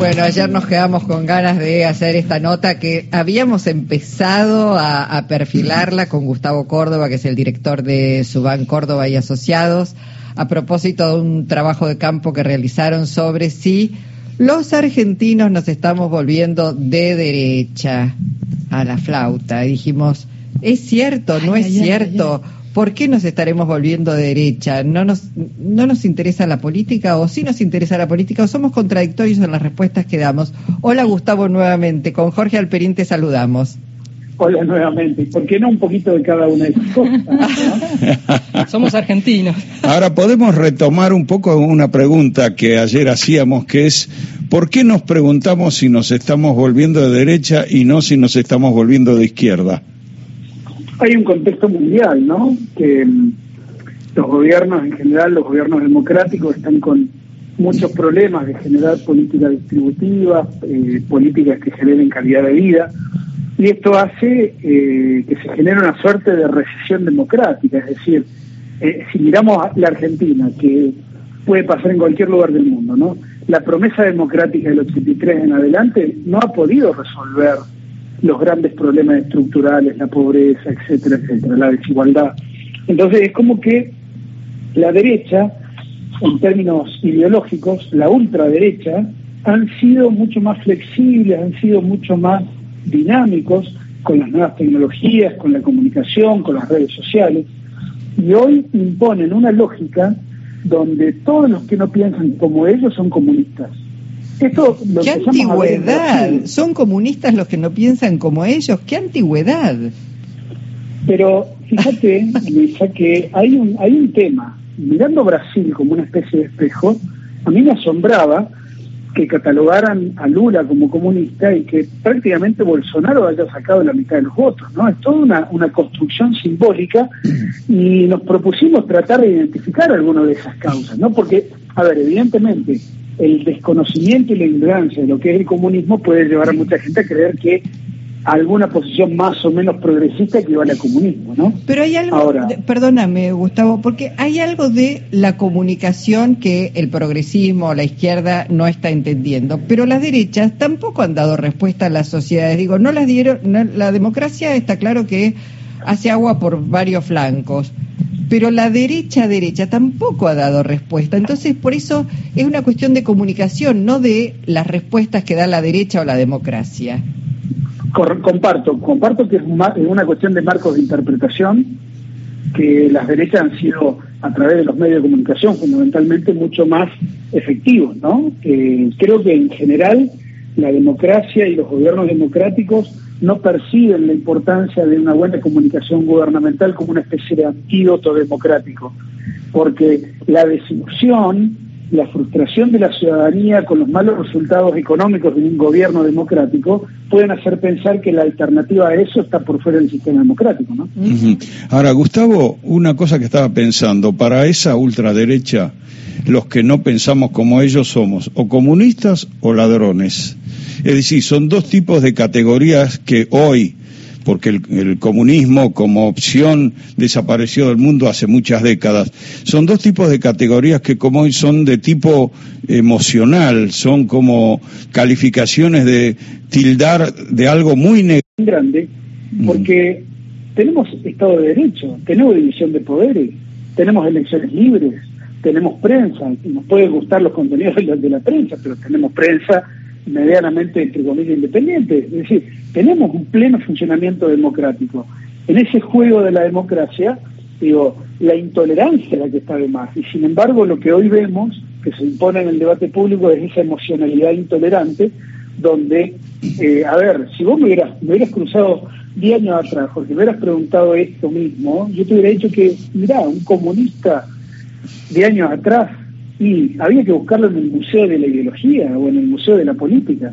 Bueno, ayer nos quedamos con ganas de hacer esta nota que habíamos empezado a, perfilarla con Gustavo Córdoba, que es el director de Subán Córdoba y Asociados, a propósito de un trabajo de campo que realizaron sobre si los argentinos nos estamos volviendo de derecha a la flauta. Y dijimos, ¿es cierto? ¿No es cierto? ¿Por qué nos estaremos volviendo de derecha? ¿No nos, ¿No nos interesa la política o sí nos interesa la política o somos contradictorios en las respuestas que damos? Hola Gustavo nuevamente, con Jorge Alperín te saludamos. Hola nuevamente. ¿Por qué no un poquito de cada una de esas cosas? Somos argentinos. Ahora podemos retomar un poco una pregunta que ayer hacíamos, que es, ¿por qué nos preguntamos si nos estamos volviendo de derecha y no si nos estamos volviendo de izquierda? Hay un contexto mundial, ¿no? Que mm, los gobiernos en general, los gobiernos democráticos están con muchos problemas de generar políticas distributivas, eh, políticas que generen calidad de vida, y esto hace eh, que se genere una suerte de recesión democrática, es decir, eh, si miramos a la Argentina, que puede pasar en cualquier lugar del mundo, ¿no? La promesa democrática del 83 en adelante no ha podido resolver los grandes problemas estructurales, la pobreza, etcétera, etcétera, la desigualdad. Entonces es como que la derecha, en términos ideológicos, la ultraderecha, han sido mucho más flexibles, han sido mucho más dinámicos con las nuevas tecnologías, con la comunicación, con las redes sociales, y hoy imponen una lógica donde todos los que no piensan como ellos son comunistas. ¡Qué antigüedad! Son comunistas los que no piensan como ellos. ¡Qué antigüedad! Pero fíjate, Luisa, que hay un, hay un tema. Mirando Brasil como una especie de espejo, a mí me asombraba que catalogaran a Lula como comunista y que prácticamente Bolsonaro haya sacado la mitad de los votos, ¿no? Es toda una, una construcción simbólica y nos propusimos tratar de identificar alguna de esas causas, ¿no? Porque, a ver, evidentemente, el desconocimiento y la ignorancia de lo que es el comunismo puede llevar a mucha gente a creer que alguna posición más o menos progresista equivale al comunismo, ¿no? Pero hay algo, perdóname Gustavo, porque hay algo de la comunicación que el progresismo, la izquierda no está entendiendo, pero las derechas tampoco han dado respuesta a las sociedades. Digo, no las dieron, la democracia está claro que hace agua por varios flancos pero la derecha derecha tampoco ha dado respuesta. Entonces, por eso es una cuestión de comunicación, no de las respuestas que da la derecha o la democracia. Comparto, comparto que es una cuestión de marcos de interpretación, que las derechas han sido, a través de los medios de comunicación, fundamentalmente mucho más efectivos, ¿no? Eh, creo que en general la democracia y los gobiernos democráticos no perciben la importancia de una buena comunicación gubernamental como una especie de antídoto democrático, porque la desilusión, la frustración de la ciudadanía con los malos resultados económicos de un gobierno democrático pueden hacer pensar que la alternativa a eso está por fuera del sistema democrático. ¿no? Ahora, Gustavo, una cosa que estaba pensando, para esa ultraderecha, los que no pensamos como ellos somos o comunistas o ladrones. Es decir, son dos tipos de categorías que hoy, porque el, comunismo como opción desapareció del mundo hace muchas décadas, son dos tipos de categorías que como hoy son de tipo emocional, son como calificaciones de tildar de algo muy grande, porque tenemos Estado de Derecho, tenemos división de poderes, tenemos elecciones libres, tenemos prensa, nos pueden gustar los contenidos de la prensa, pero tenemos prensa medianamente, entre comillas, independiente. Es decir, tenemos un pleno funcionamiento democrático. En ese juego de la democracia, digo, la intolerancia es la que está de más. Y sin embargo, lo que hoy vemos, que se impone en el debate público, es esa emocionalidad intolerante, donde, eh, a ver, si vos me hubieras, cruzado 10 años atrás, porque me hubieras preguntado esto mismo, yo te hubiera dicho que, mira, un comunista de años atrás y había que buscarlo en el Museo de la Ideología o en el Museo de la Política.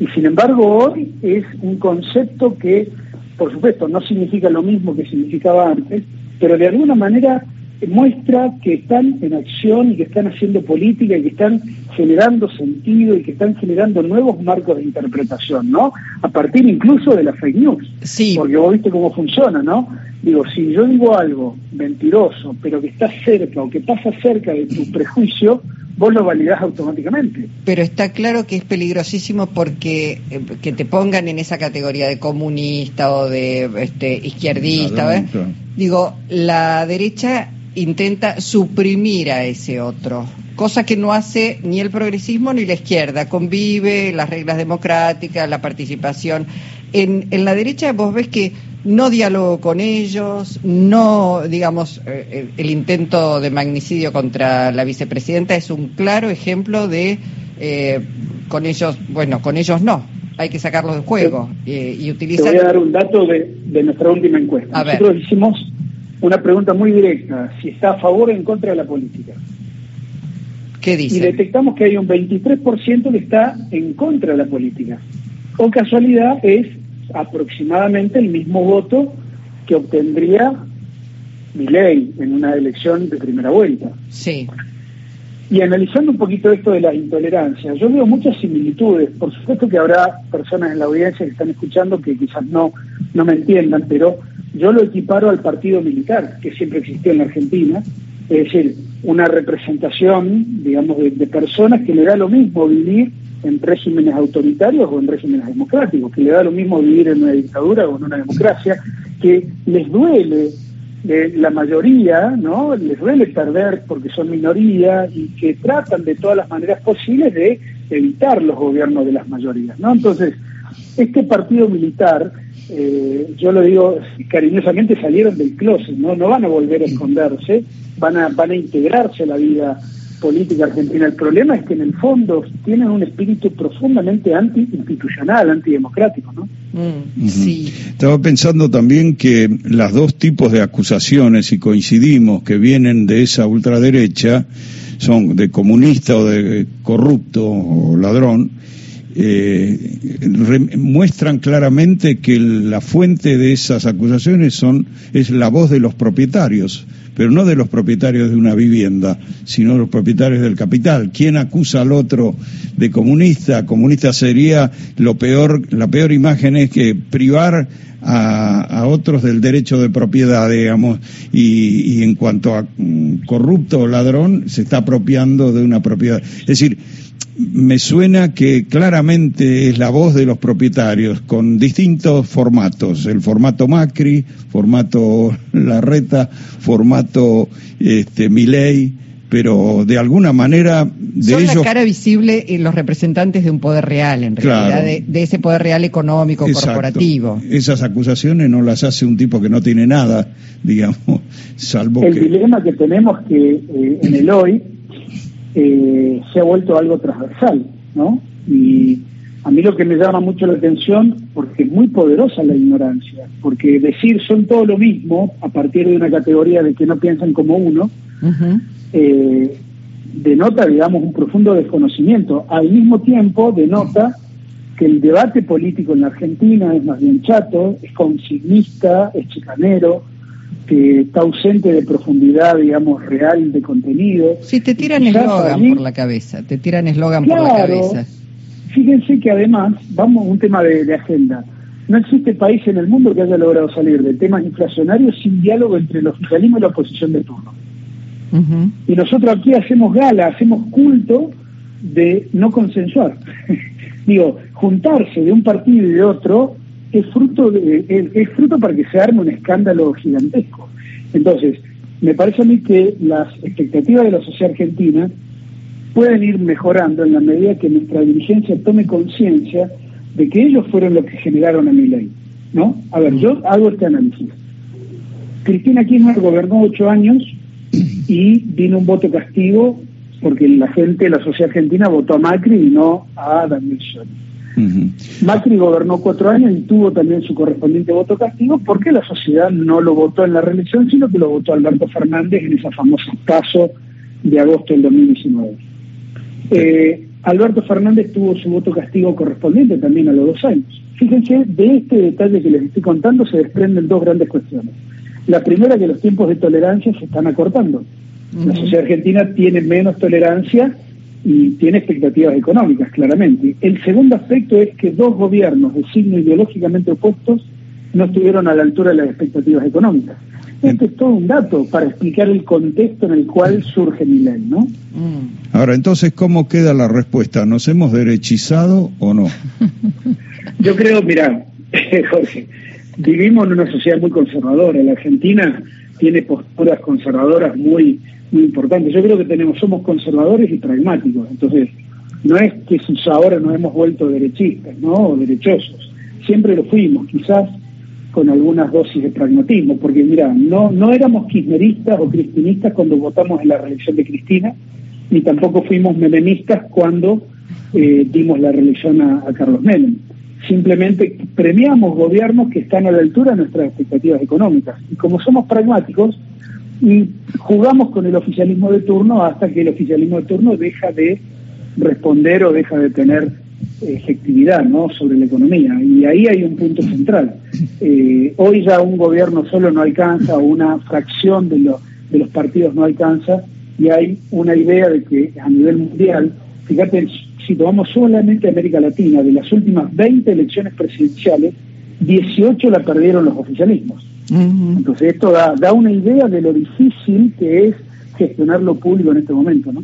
Y sin embargo hoy es un concepto que, por supuesto, no significa lo mismo que significaba antes, pero de alguna manera muestra que están en acción y que están haciendo política y que están generando sentido y que están generando nuevos marcos de interpretación, ¿no? A partir incluso de la fake news. Sí. Porque vos viste cómo funciona, ¿no? Digo, si yo digo algo mentiroso, pero que está cerca o que pasa cerca de tu prejuicio, vos lo validás automáticamente. Pero está claro que es peligrosísimo porque eh, que te pongan en esa categoría de comunista o de este, izquierdista. Digo, la derecha intenta suprimir a ese otro, cosa que no hace ni el progresismo ni la izquierda. Convive las reglas democráticas, la participación. En, en la derecha vos ves que no diálogo con ellos, no, digamos, eh, el, intento de magnicidio contra la vicepresidenta es un claro ejemplo de eh, con ellos, bueno, con ellos no, hay que sacarlos del juego eh, y utilizar. Te voy a dar un dato de, de nuestra última encuesta. Nosotros hicimos una pregunta muy directa: si está a favor o en contra de la política. ¿Qué dice? Y detectamos que hay un 23% que está en contra de la política. O casualidad es aproximadamente el mismo voto que obtendría ley en una elección de primera vuelta. Sí. Y analizando un poquito esto de la intolerancia, yo veo muchas similitudes. Por supuesto que habrá personas en la audiencia que están escuchando que quizás no, no me entiendan, pero yo lo equiparo al partido militar que siempre existió en la Argentina, es decir, una representación, digamos, de, personas que le da lo mismo vivir en regímenes autoritarios o en regímenes democráticos, que le da lo mismo vivir en una dictadura o en una democracia, que les duele eh, la mayoría, ¿no? Les duele perder porque son minoría y que tratan de todas las maneras posibles de evitar los gobiernos de las mayorías, ¿no? Entonces, este partido militar, eh, yo lo digo cariñosamente, salieron del closet, ¿no? No van a volver a esconderse, van a, van a integrarse a la vida política argentina. El problema es que en el fondo tienen un espíritu profundamente anti-institucional, antidemocrático, ¿no? Mm, sí. Estaba pensando también que las dos tipos de acusaciones, y coincidimos, que vienen de esa ultraderecha, son de comunista o de corrupto o ladrón, eh, muestran claramente que la fuente de esas acusaciones son es la voz de los propietarios pero no de los propietarios de una vivienda, sino de los propietarios del capital. ¿Quién acusa al otro de comunista? Comunista sería lo peor, la peor imagen es que privar a, otros del derecho de propiedad, digamos, y, y en cuanto a mm, corrupto o ladrón, se está apropiando de una propiedad. Es decir, me suena que claramente es la voz de los propietarios con distintos formatos, el formato Macri, formato Larreta, formato este, Milei, pero de alguna manera de Son ellos... la cara visible en los representantes de un poder real, en realidad, de, ese poder real económico, corporativo. Esas acusaciones no las hace un tipo que no tiene nada, digamos, salvo el dilema que tenemos que eh, en el hoy eh, se ha vuelto algo transversal, ¿no? Y a mí lo que me llama mucho la atención, porque es muy poderosa la ignorancia, porque decir son todo lo mismo a partir de una categoría de que no piensan como uno, eh, denota, digamos, un profundo desconocimiento. Al mismo tiempo, denota que el debate político en la Argentina es más bien chato, es consignista, es chicanero, que está ausente de profundidad, digamos, real de contenido. Sí, te tiran eslogan por la cabeza, te tiran eslogan por la cabeza. Fíjense que además, vamos a un tema de, agenda, no existe país en el mundo que haya logrado salir de temas inflacionarios sin diálogo entre el oficialismo y la oposición de turno. Y nosotros aquí hacemos gala, hacemos culto de no consensuar. Digo, juntarse de un partido y de otro es fruto, de, es, fruto para que se arme un escándalo gigantesco. Entonces, me parece a mí que las expectativas de la sociedad argentina pueden ir mejorando en la medida que nuestra dirigencia tome conciencia de que ellos fueron los que generaron a mi ley. ¿no? A ver, yo hago este análisis. Cristina Kirchner gobernó ocho años y vino un voto castigo porque la gente, la sociedad argentina votó a Macri y no a Daniel Scioli. Macri gobernó cuatro años y tuvo también su correspondiente voto castigo porque la sociedad no lo votó en la reelección, sino que lo votó Alberto Fernández en esa famosa caso de agosto del 2019. Eh, Alberto Fernández tuvo su voto castigo correspondiente también a los dos años. Fíjense, de este detalle que les estoy contando se desprenden dos grandes cuestiones. La primera, que los tiempos de tolerancia se están acortando. La sociedad argentina tiene menos tolerancia y tiene expectativas económicas, claramente. El segundo aspecto es que dos gobiernos de signo ideológicamente opuestos no estuvieron a la altura de las expectativas económicas. Este es todo un dato para explicar el contexto en el cual surge mi ley, ¿no? Mm. Ahora, entonces, ¿cómo queda la respuesta? ¿Nos hemos derechizado o no? Yo creo, mira, Jorge, vivimos en una sociedad muy conservadora. La Argentina tiene posturas conservadoras muy, muy importantes. Yo creo que tenemos, somos conservadores y pragmáticos. Entonces, no es que ahora nos hemos vuelto derechistas, ¿no? O derechosos. Siempre lo fuimos, quizás con algunas dosis de pragmatismo, porque mira, no, no éramos kirchneristas o cristinistas cuando votamos en la reelección de Cristina, ni tampoco fuimos menemistas cuando eh, dimos la reelección a, Carlos Menem. Simplemente premiamos gobiernos que están a la altura de nuestras expectativas económicas. Y como somos pragmáticos, y jugamos con el oficialismo de turno hasta que el oficialismo de turno deja de responder o deja de tener efectividad ¿no? sobre la economía. Y ahí hay un punto central. Eh, hoy ya un gobierno solo no alcanza, una fracción de, de los partidos no alcanza, y hay una idea de que a nivel mundial, fíjate, si tomamos solamente América Latina, de las últimas 20 elecciones presidenciales, 18 la perdieron los oficialismos. Entonces esto da, da una idea de lo difícil que es gestionar lo público en este momento, ¿no?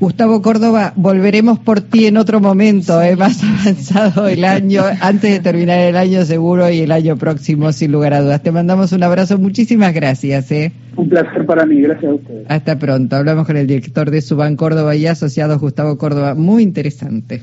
Gustavo Córdoba, volveremos por ti en otro momento, eh, más avanzado el año, antes de terminar el año seguro y el año próximo, sin lugar a dudas. Te mandamos un abrazo, muchísimas gracias. Eh. Un placer para mí, gracias a ustedes. Hasta pronto. Hablamos con el director de Suban Córdoba y asociado Gustavo Córdoba, muy interesante.